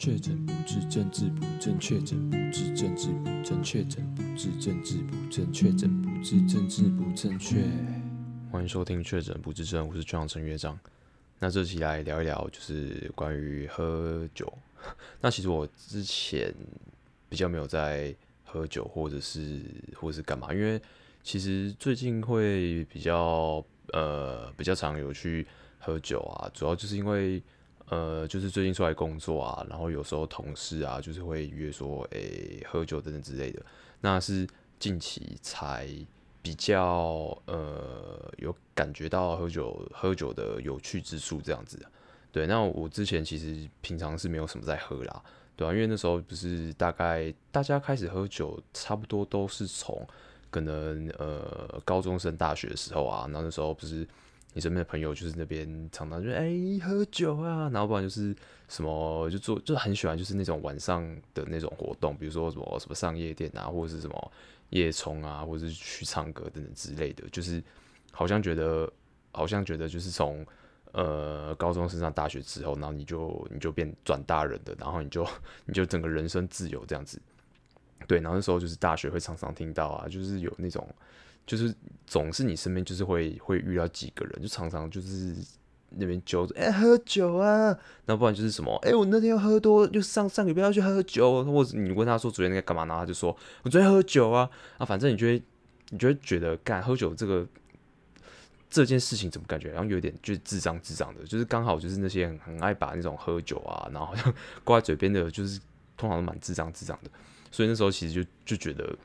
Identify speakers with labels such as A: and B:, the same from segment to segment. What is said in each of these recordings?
A: 确诊不治，政治不正确；确诊不治，政治不正确；确诊不治，政治不正确；确诊不治，政治不正确。欢迎收听《确诊不治症》，我是队长陈乐章。那这期来聊一聊，就是关于喝酒。那其实我之前比较没有在喝酒，或者是或者是干嘛，因为其实最近会比较呃比较常有去喝酒啊，主要就是因为。呃，就是最近出来工作啊，然后有时候同事啊，就是会约说，诶、喝酒等等之类的。那是近期才比较呃有感觉到喝酒喝酒的有趣之处这样子。对，那我之前其实平常是没有什么在喝啦，对啊，因为那时候不是大概大家开始喝酒，差不多都是从可能呃高中升大学的时候啊，那那时候不是。你身边的朋友就是那边常常就哎、欸、喝酒啊，然后不然就是什么就做就很喜欢就是那种晚上的那种活动，比如说什么什么上夜店啊，或者是什么夜冲啊，或者是去唱歌等等之类的，就是好像觉得好像觉得就是从呃高中升上大学之后，然后你就你就变转大人的，然后你就 你就整个人生自由这样子。对，然后那时候就是大学会常常听到啊，就是有那种。就是总是你身边就是会会遇到几个人，就常常就是那边揪着哎喝酒啊，那不然就是什么哎、我那天要喝多，就上上个礼拜要去喝酒，或者你问他说昨天在干嘛，然后他就说我昨天喝酒啊！啊，反正你就会你就会觉得干喝酒这个这件事情怎么感觉然后有点就是智障智障的，就是刚好就是那些很很爱把那种喝酒啊，然后好像挂在嘴边的，就是通常都蛮智障智障的，所以那时候其实就就觉得。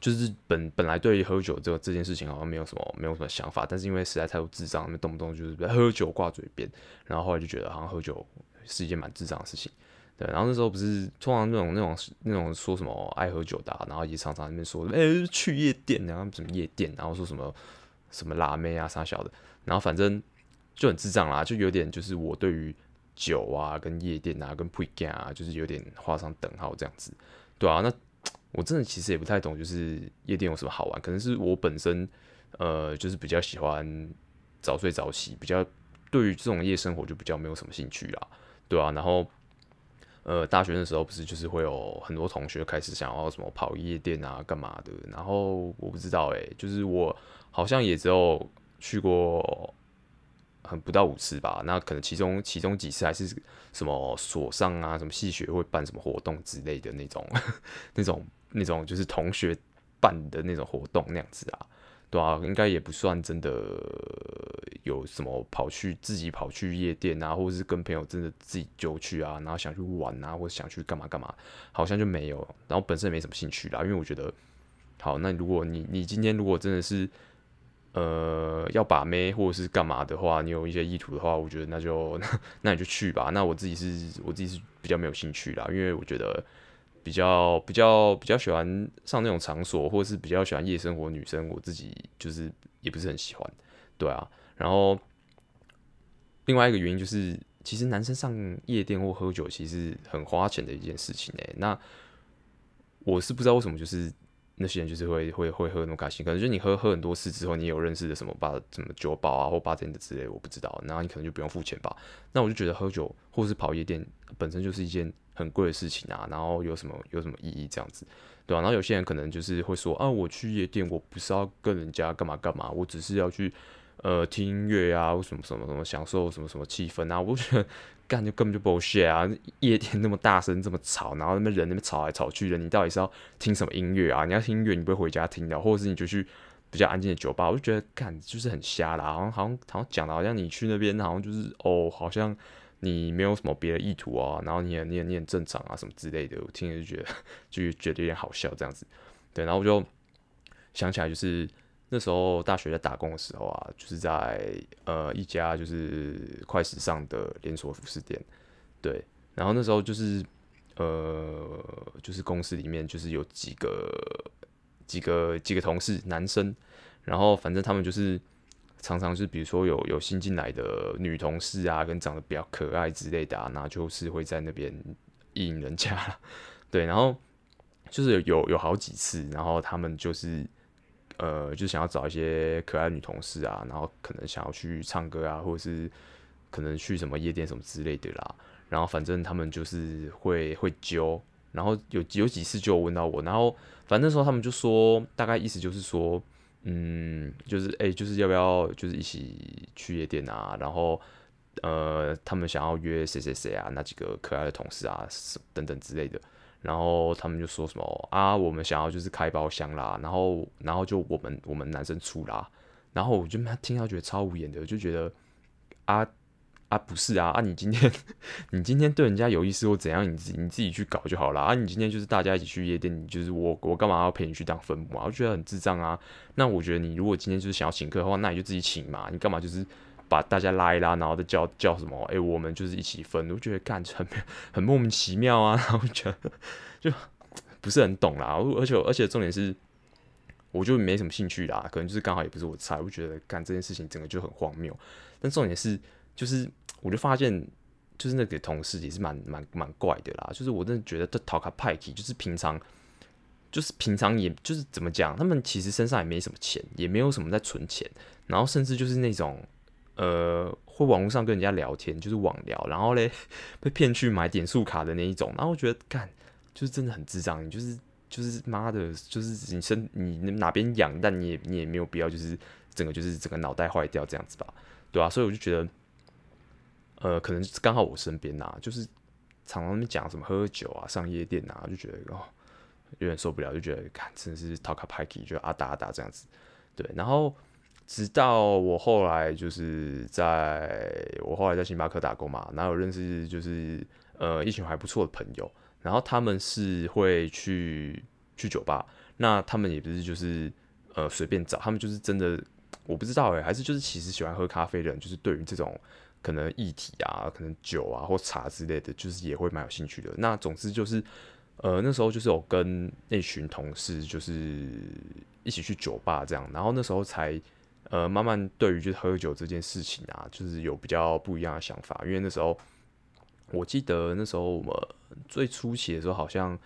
A: 就是本本来对于喝酒这个这件事情好像没有什么没有什么想法，但是因为实在太多智障，那动不动就是喝酒挂嘴边，然后后来就觉得好像喝酒是一件蛮智障的事情，对。然后那时候不是通常那种那种那种说什么爱喝酒的，然后也常常那边说，哎、去夜店，然后什么夜店，然后说什么什么辣妹啊啥小的，然后反正就很智障啦，就有点就是我对于酒啊跟夜店啊跟 pre-game 啊，就是有点画上等号这样子，对啊，那。我真的其实也不太懂，就是夜店有什么好玩？可能是我本身，呃，就是比较喜欢早睡早起，比较对于这种夜生活就比较没有什么兴趣啦，对啊。然后，呃，大学的时候不是就是会有很多同学开始想要什么跑夜店啊，干嘛的？然后我不知道欸，就是我好像也只有去过。很不到五次吧，那可能其中其中几次还是什么所上啊，什么系学会办什么活动之类的那种，那种那种就是同学办的那种活动那样子啊，对啊，应该也不算真的有什么跑去自己跑去夜店啊，或者是跟朋友真的自己就去啊，然后想去玩啊，或者想去干嘛干嘛，好像就没有，然后本身也没什么兴趣啦，因为我觉得，好，那如果你你今天如果真的是。呃，要把妹或者是干嘛的话，你有一些意图的话，我觉得那就 那你就去吧。那我自己是我自己是比较没有兴趣啦，因为我觉得比较比较比较喜欢上那种场所，或者是比较喜欢夜生活女生，我自己就是也不是很喜欢，对啊。然后另外一个原因就是，其实男生上夜店或喝酒其实很花钱的一件事情诶、那我是不知道为什么就是。那些人就是会会会喝那种开心，可能就是你喝喝很多次之后，你有认识的什么吧，什么酒保啊或八天的之类，我不知道，然后你可能就不用付钱吧。那我就觉得喝酒或是跑夜店本身就是一件很贵的事情啊，然后有什么有什么意义这样子，对吧、啊？然后有些人可能就是会说啊，我去夜店，我不是要跟人家干嘛干嘛，我只是要去呃听音乐啊，什么什么什么享受什么什么气氛啊，我觉得。干就根本就 bullshit 啊！夜店那么大声，这么吵，然后那边人那边吵来吵去的，你到底是要听什么音乐啊？你要听音乐，你不会回家听的，或者是你就去比较安静的酒吧？我就觉得干就是很瞎啦，好像好像好像讲的好像你去那边好像就是哦，好像你没有什么别的意图啊，然后你也你也你很正常啊什么之类的，我听着就觉得就觉得有点好笑这样子。对，然后我就想起来就是。那时候大学在打工的时候啊，就是在呃一家就是快时尚的连锁服饰店，对，然后那时候就是呃就是公司里面就是有几个几个几个同事男生，然后反正他们就是常常是比如说有有新进来的女同事啊，跟长得比较可爱之类的啊，那就是会在那边意淫人家，对，然后就是有有好几次，然后他们就是。呃，就想要找一些可爱女同事啊，然后可能想要去唱歌啊，或者是可能去什么夜店什么之类的啦。然后反正他们就是会会揪，然后有有几次就问到我，然后反正那时候他们就说，大概意思就是说，嗯，就是哎、就是要不要就是一起去夜店啊，然后呃，他们想要约谁谁谁啊，那几个可爱的同事啊，等等之类的。然后他们就说什么啊，我们想要就是开包厢啦，然后然后就我们我们男生出啦，然后我就听到觉得超无言的，就觉得啊啊不是啊啊你今天 你今天对人家有意思或怎样，你自己你自己去搞就好了啊，你今天就是大家一起去夜店，你就是我我干嘛要陪你去当分母啊？我觉得很智障啊。那我觉得你如果今天就是想要请客的话，那你就自己请嘛，你干嘛就是。把大家拉一拉，然后再叫叫什么？哎、我们就是一起分。我觉得干很很莫名其妙啊，然后觉得就不是很懂啦。而且而且重点是，我就没什么兴趣啦。可能就是刚好也不是我菜。我觉得干这件事情整个就很荒谬。但重点是，就是我就发现，就是那个同事也是蛮蛮蛮怪的啦。就是我真的觉得这讨卡派气，就是平常就是平常也就是怎么讲，他们其实身上也没什么钱，也没有什么在存钱，然后甚至就是那种。呃，会网络上跟人家聊天，就是网聊，然后嘞 被骗去买点数卡的那一种，然后我觉得干就是真的很智障，你就是就是妈的，就是你身你哪边痒，但你也你也没有必要就是整个就是整个脑袋坏掉这样子吧，对啊，所以我就觉得，呃，可能刚好我身边呐，就是常常讲什么喝酒啊、上夜店啊，就觉得哦有点受不了，就觉得看真的是讨卡派气，就阿达阿达这样子，对，然后。直到我后来就是在我后来在星巴克打工嘛，然后有认识就是呃一群还不错的朋友，然后他们是会去去酒吧，那他们也不是就是呃随便找，他们就是真的我不知道哎，还是就是其实喜欢喝咖啡的人，就是对于这种可能议题啊，可能酒啊或茶之类的，就是也会蛮有兴趣的。那总之就是呃那时候就是有跟那群同事就是一起去酒吧这样，然后那时候才。呃，慢慢对于就是喝酒这件事情啊，就是有比较不一样的想法。因为那时候，我记得那时候我们最初期的时候，好像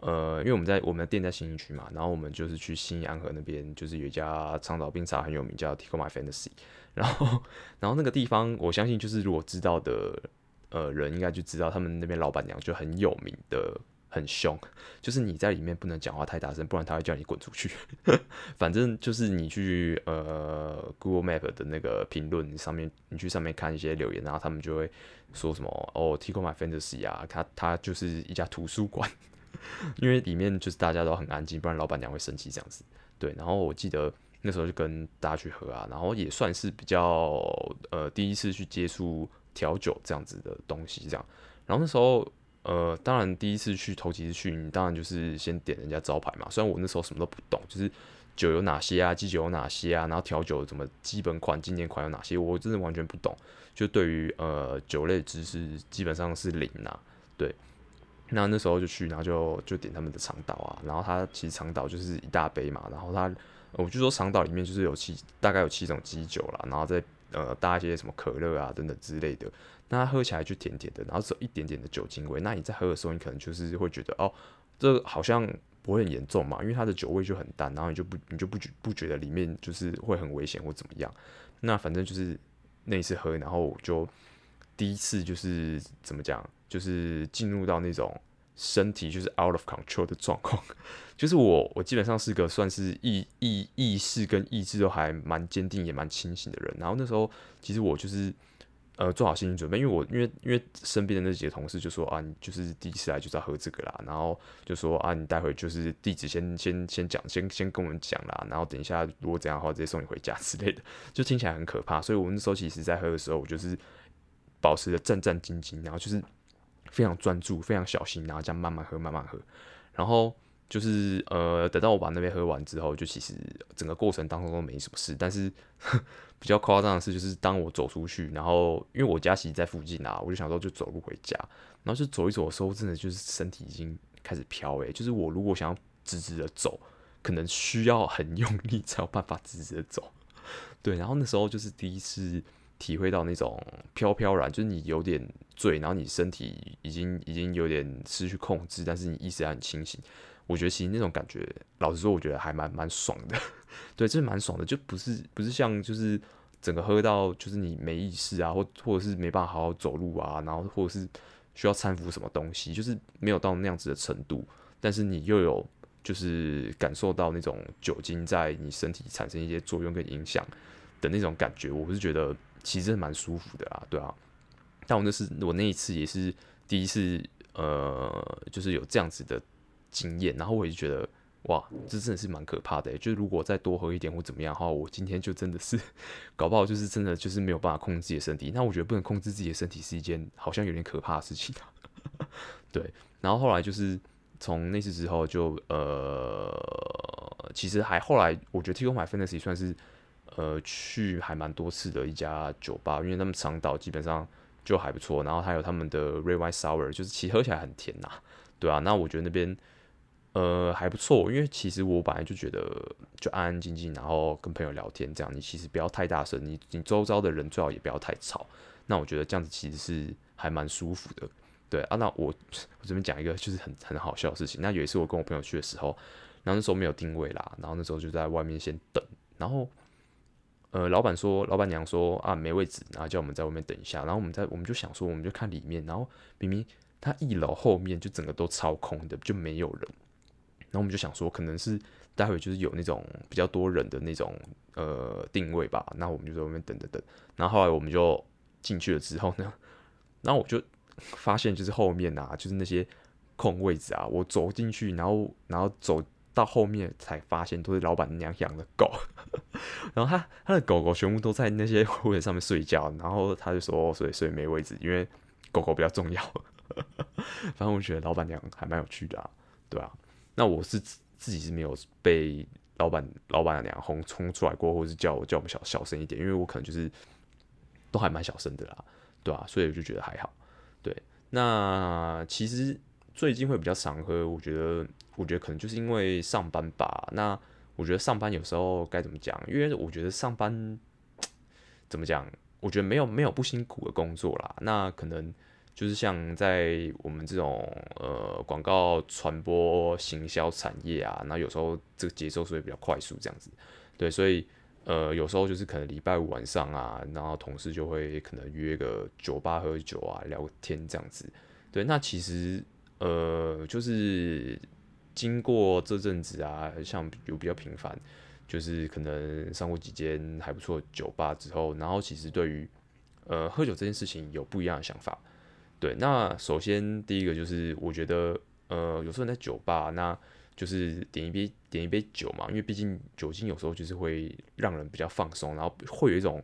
A: 呃，因为我们在我们的店在信义区嘛，然后我们就是去新安和那边，就是有一家长岛冰茶很有名，叫 Tickle My Fantasy。然后，然后那个地方，我相信就是如果知道的呃人，应该就知道他们那边老板娘就很有名的。很凶，就是你在里面不能讲话太大声，不然他会叫你滚出去。反正就是你去呃 Google Map 的那个评论上面，你去上面看一些留言，然后他们就会说什么哦，Tikoo My Fantasy 啊，它它就是一家图书馆，因为里面就是大家都很安静，不然老板娘会生气这样子。对，然后我记得那时候就跟大家去喝啊，然后也算是比较呃第一次去接触调酒这样子的东西，这样，然后那时候。呃，当然第一次去头几次去，你当然就是先点人家招牌嘛。虽然我那时候什么都不懂，就是酒有哪些啊，基酒有哪些啊，然后调酒什么基本款、经典款有哪些，我真的完全不懂。就对于呃酒类知识基本上是零呐。对，那那时候就去，然后就就点他们的长岛啊，然后它其实长岛就是一大杯嘛，然后它我就说长岛里面就是有七大概有七种基酒啦，然后再呃搭一些什么可乐啊等等之类的。那它喝起来就甜甜的，然后只有一点点的酒精味。那你在喝的时候，你可能就是会觉得哦，这好像不会很严重嘛，因为它的酒味就很淡，然后你就不你就不觉不觉得里面就是会很危险或怎么样。那反正就是那一次喝，然后我就第一次就是怎么讲，就是进入到那种身体就是 out of control 的状况。就是我我基本上是个算是意意意识跟意志都还蛮坚定也蛮清醒的人。然后那时候其实我就是。呃，做好心理准备，因为我因为因为身边的那几个同事就说啊，你就是第一次来就是要喝这个啦，然后就说啊，你待会就是地址先先先讲，先先跟我们讲啦，然后等一下如果怎样的话，直接送你回家之类的，就听起来很可怕。所以我那时候其实在喝的时候，我就是保持着战战兢兢，然后就是非常专注、非常小心，然后这样慢慢喝、慢慢喝，然后。就是呃，等到我把那杯喝完之后，就其实整个过程当中都没什么事。但是 比较夸张的是，就是当我走出去，然后因为我家其实在附近啊，我就想说就走路回家。然后就走一走的时候，真的就是身体已经开始飘诶。就是我如果想要直直的走，可能需要很用力才有办法直直的走。对，然后那时候就是第一次体会到那种飘飘然，就是你有点醉，然后你身体已经已经有点失去控制，但是你意识还很清醒。我觉得其实那种感觉，老实说，我觉得还蛮蛮爽的，对，真的蛮爽的，就不是不是像就是整个喝到就是你没意识啊，或或者是没办法好好走路啊，然后或者是需要搀扶什么东西，就是没有到那样子的程度，但是你又有就是感受到那种酒精在你身体产生一些作用跟影响的那种感觉，我是觉得其实蛮舒服的啊，对啊。但我那是我那一次也是第一次，呃，就是有这样子的经验，然后我也觉得。哇，这真的是蛮可怕的。就是如果再多喝一点或怎么样的话，我今天就真的是 搞不好就是真的就是没有办法控制自己的身体。那我觉得不能控制自己的身体是一件好像有点可怕的事情啊。对，然后后来就是从那次之后就呃，其实还后来我觉得 Tico MyFitness 也算是呃去还蛮多次的一家酒吧，因为他们长岛基本上就还不错。然后还有他们的 Red Wine Sour，就是其实喝起来很甜呐，对啊，那我觉得那边。呃，还不错，因为其实我本来就觉得就安安静静，然后跟朋友聊天这样，你其实不要太大声，你你周遭的人最好也不要太吵。那我觉得这样子其实是还蛮舒服的，对啊。那我我这边讲一个就是很很好笑的事情。那有一次我跟我朋友去的时候，然后那时候没有定位啦，然后那时候就在外面先等，然后呃，老板说，老板娘说啊没位置，然后叫我们在外面等一下。然后我们在我们就想说，我们就看里面，然后明明他一楼后面就整个都超空的，就没有人。然后我们就想说，可能是待会就是有那种比较多人的那种呃定位吧。那我们就在外面等等等。然后后来我们就进去了之后呢，然后我就发现就是后面啊，就是那些空位置啊，我走进去，然后然后走到后面才发现都是老板娘养的狗。然后他他的狗狗全部都在那些 位置上面睡觉。然后他就说，所以所以没位置，因为狗狗比较重要。反正我觉得老板娘还蛮有趣的啊，对啊。那我是自己是没有被老板老板娘轰冲出来过，或者是叫我叫我们小小声一点，因为我可能就是都还蛮小声的啦，对啊，所以我就觉得还好。对，那其实最近会比较常喝，我觉得我觉得可能就是因为上班吧。那我觉得上班有时候该怎么讲？因为我觉得上班 怎么讲？我觉得没有没有不辛苦的工作啦。那可能。就是像在我们这种呃广告传播行销产业啊，那有时候这个节奏所以比较快速这样子，对，所以呃有时候就是可能礼拜五晚上啊，然后同事就会可能约个酒吧喝酒啊聊天这样子，对，那其实呃就是经过这阵子啊，像有比较频繁，就是可能上过几间还不错酒吧之后，然后其实对于呃喝酒这件事情有不一样的想法。对，那首先第一个就是我觉得，呃，有时候你在酒吧，那就是点一杯点一杯酒嘛，因为毕竟酒精有时候就是会让人比较放松，然后会有一种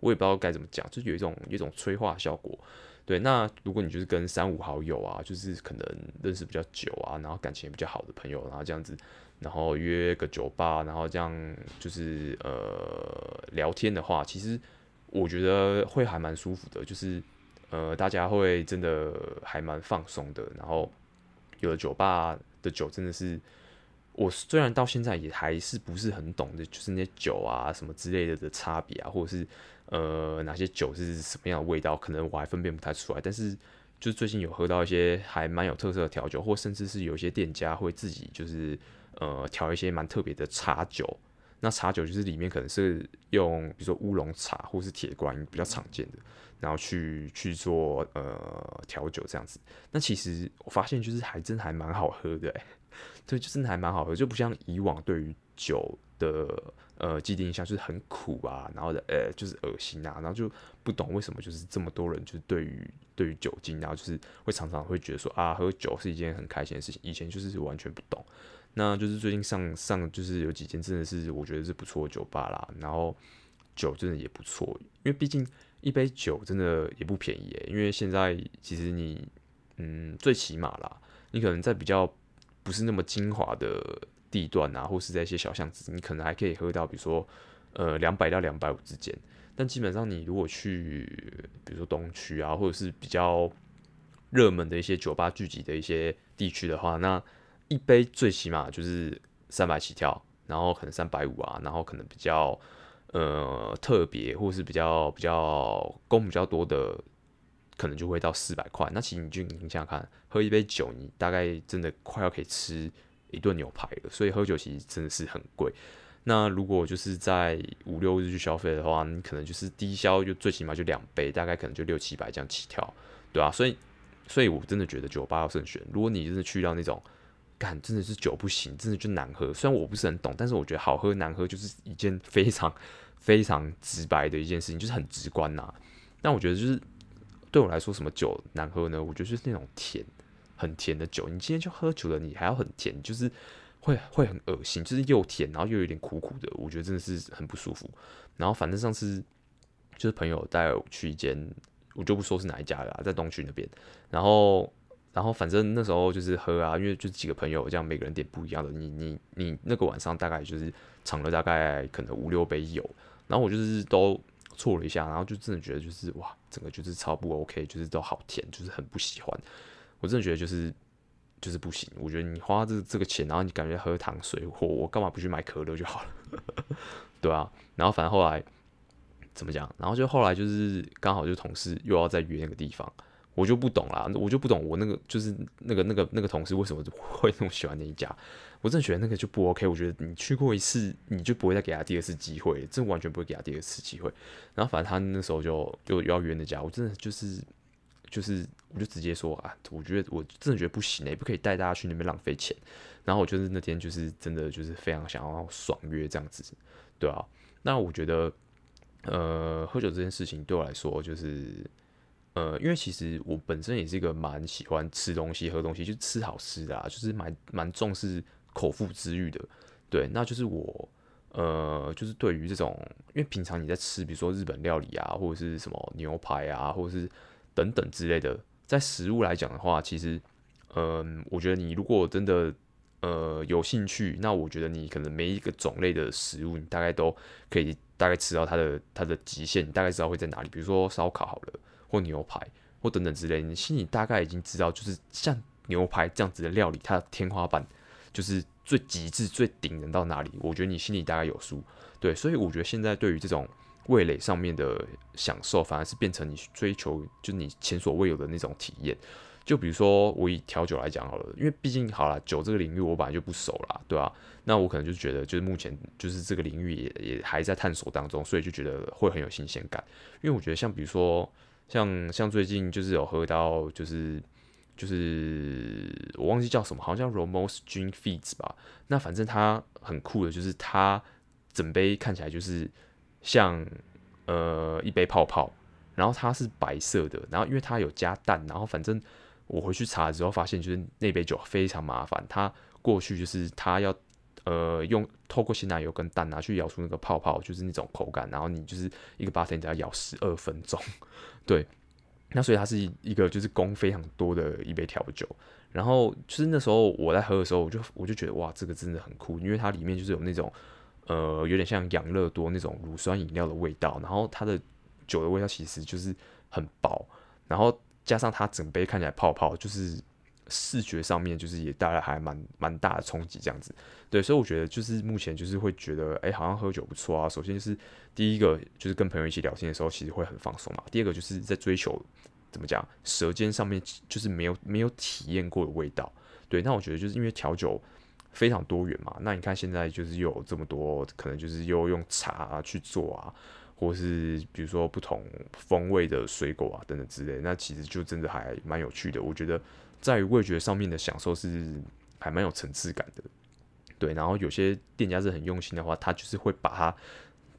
A: 我也不知道该怎么讲，就有一种有一种催化效果。对，那如果你就是跟三五好友啊，就是可能认识比较久啊，然后感情也比较好的朋友，然后这样子，然后约个酒吧，然后这样就是呃聊天的话，其实我觉得会还蛮舒服的，就是。呃，大家会真的还蛮放松的，然后有的酒吧的酒真的是，我虽然到现在也还是不是很懂的，就是那些酒啊什么之类的的差别啊，或者是呃哪些酒是什么样的味道，可能我还分辨不太出来。但是就最近有喝到一些还蛮有特色的调酒，或甚至是有些店家会自己就是呃调一些蛮特别的茶酒。那茶酒就是里面可能是用比如说乌龙茶或是铁观音比较常见的。然后去去做呃调酒这样子，那其实我发现就是还真还蛮好喝的，对，就真的还蛮好喝，就不像以往对于酒的呃既定印象就是很苦啊，然后的呃就是恶心啊，然后就不懂为什么就是这么多人就是对于对于酒精，然后就是会常常会觉得说啊喝酒是一件很开心的事情，以前就是完全不懂，那就是最近上上就是有几间真的是我觉得是不错的酒吧啦，然后酒真的也不错，因为毕竟。一杯酒真的也不便宜诶，因为现在其实你，嗯，最起码啦，你可能在比较不是那么精华的地段啊，或是在一些小巷子，你可能还可以喝到，比如说，呃，两百到两百五之间。但基本上你如果去，比如说东区啊，或者是比较热门的一些酒吧聚集的一些地区的话，那一杯最起码就是三百起跳，然后可能三百五啊，然后可能比较。呃，特别或是比较比较工比较多的，可能就会到四百块。那其实你就你想想看，喝一杯酒，你大概真的快要可以吃一顿牛排了。所以喝酒其实真的是很贵。那如果就是在五六日去消费的话，你可能就是低消就最起码就两杯，大概可能就六七百这样起跳，对啊。所以所以我真的觉得酒吧要慎选。如果你真的去到那种，干真的是酒不行，真的就难喝。虽然我不是很懂，但是我觉得好喝难喝就是一件非常 非常直白的一件事情，就是很直观呐。那我觉得就是对我来说，什么酒难喝呢？我觉得就是那种甜，很甜的酒。你今天就喝酒了，你还要很甜，就是会会很恶心，就是又甜，然后又有点苦苦的。我觉得真的是很不舒服。然后反正上次就是朋友带我去一间。我就不说是哪一家了，在东区那边。然后，然后反正那时候就是喝啊，因为就几个朋友这样，每个人点不一样的。你你你那个晚上大概就是尝了大概可能五六杯有，然后我就是都错了一下，然后就真的觉得就是哇，整个就是超不 OK，就是都好甜，就是很不喜欢。我真的觉得就是就是不行。我觉得你花这这个钱，然后你感觉喝糖水，我我干嘛不去买可乐就好了？对啊。然后反正后来。怎么讲？然后就后来就是刚好就同事又要再约那个地方，我就不懂啦，我就不懂我那个就是那个那个那个同事为什么会那么喜欢那一家？我真的觉得那个就不 OK。我觉得你去过一次，你就不会再给他第二次机会，真完全不会给他第二次机会。然后反正他那时候就又要约那家，我真的就是就是我就直接说啊，我觉得我真的觉得不行，也不可以带大家去那边浪费钱。然后我就是那天就是真的就是非常想要爽约这样子，对啊。那我觉得。呃，喝酒这件事情对我来说，就是呃，因为其实我本身也是一个蛮喜欢吃东西、喝东西，就吃好吃的啊，就是蛮蛮重视口腹之欲的。对，那就是我呃，就是对于这种，因为平常你在吃，比如说日本料理啊，或者是什么牛排啊，或者是等等之类的，在食物来讲的话，其实，嗯、我觉得你如果真的呃有兴趣，那我觉得你可能每一个种类的食物，你大概都可以。大概吃到它的它的极限，你大概知道会在哪里。比如说烧烤好了，或牛排，或等等之类，你心里大概已经知道，就是像牛排这样子的料理，它的天花板就是最极致、最顶人到哪里。我觉得你心里大概有数。对，所以我觉得现在对于这种味蕾上面的享受，反而是变成你追求，就是你前所未有的那种体验。就比如说我以调酒来讲好了，因为毕竟好了，酒这个领域我本来就不熟啦，对吧、那我可能就觉得，就是目前就是这个领域也也还在探索当中，所以就觉得会很有新鲜感。因为我觉得像比如说像像最近就是有喝到就是就是我忘记叫什么，好像叫 Romo's Gin Feeds 吧。那反正它很酷的，就是它整杯看起来就是像呃一杯泡泡，然后它是白色的，然后因为它有加蛋，然后反正。我回去查之后发现，就是那杯酒非常麻烦。它过去就是它要呃用透过鲜奶油跟蛋拿去咬出那个泡泡，就是那种口感。然后你就是一个 bartender 要咬十二分钟，对。那所以它是一个就是工非常多的一杯调酒。然后就是那时候我在喝的时候，我就我就觉得哇，这个真的很酷，因为它里面就是有那种呃有点像养乐多那种乳酸饮料的味道。然后它的酒的味道其实就是很薄，然后。加上它整杯看起来泡泡，就是视觉上面就是也带来还蛮蛮大的冲击，这样子。对，所以我觉得就是目前就是会觉得，哎、好像喝酒不错啊。首先就是第一个就是跟朋友一起聊天的时候，其实会很放松嘛。第二个就是在追求怎么讲，舌尖上面就是没有没有体验过的味道。对，那我觉得就是因为调酒非常多元嘛。那你看现在就是有这么多，可能就是又用茶去做啊。或是比如说不同风味的水果啊等等之类，那其实就真的还蛮有趣的。我觉得在于味觉上面的享受是还蛮有层次感的。对，然后有些店家是很用心的话，他就是会把它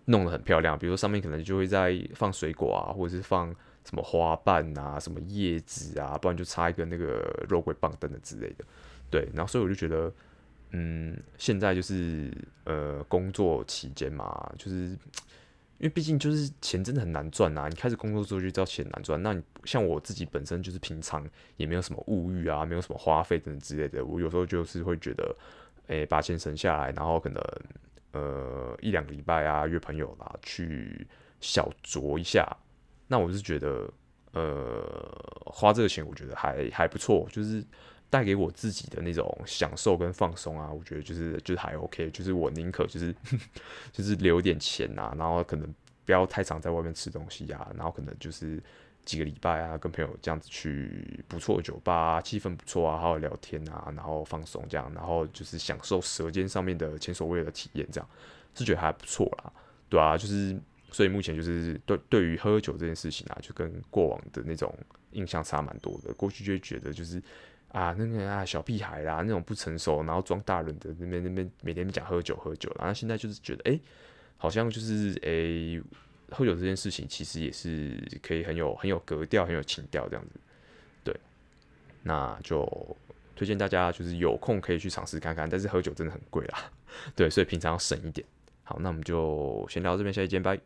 A: 弄得很漂亮。比如说上面可能就会在放水果啊，或者是放什么花瓣啊、什么叶子啊，不然就插一个那个肉桂棒等等之类的。对，然后所以我就觉得，嗯，现在就是呃工作期间嘛，就是。因为毕竟就是钱真的很难赚呐，你开始工作之后就知道钱难赚。那你像我自己本身就是平常也没有什么物欲啊，没有什么花费等等之类的。我有时候就是会觉得，诶、欸，把钱省下来，然后可能呃一两个礼拜啊约朋友啦去小酌一下。那我是觉得，呃，花这个钱我觉得还还不错，就是。带给我自己的那种享受跟放松啊，我觉得就是就是还 OK，就是我宁可就是 就是留点钱啊，然后可能不要太常在外面吃东西啊，然后可能就是几个礼拜啊，跟朋友这样子去不错的酒吧啊，气氛不错啊，好好聊天啊，然后放松这样，然后就是享受舌尖上面的前所未有的体验，这样是觉得还不错啦，对啊，就是所以目前就是对对于喝酒这件事情啊，就跟过往的那种印象差蛮多的。过去就会觉得就是啊，那个啊小屁孩啦，那种不成熟，然后装大人的那边那边每天讲喝酒喝酒，然后现在就是觉得哎、好像就是哎、喝酒这件事情其实也是可以很有很有格调、很有情调这样子。对，那就推荐大家就是有空可以去尝试看看，但是喝酒真的很贵啦。对，所以平常要省一点。好，那我们就先聊到这边，下期见，拜。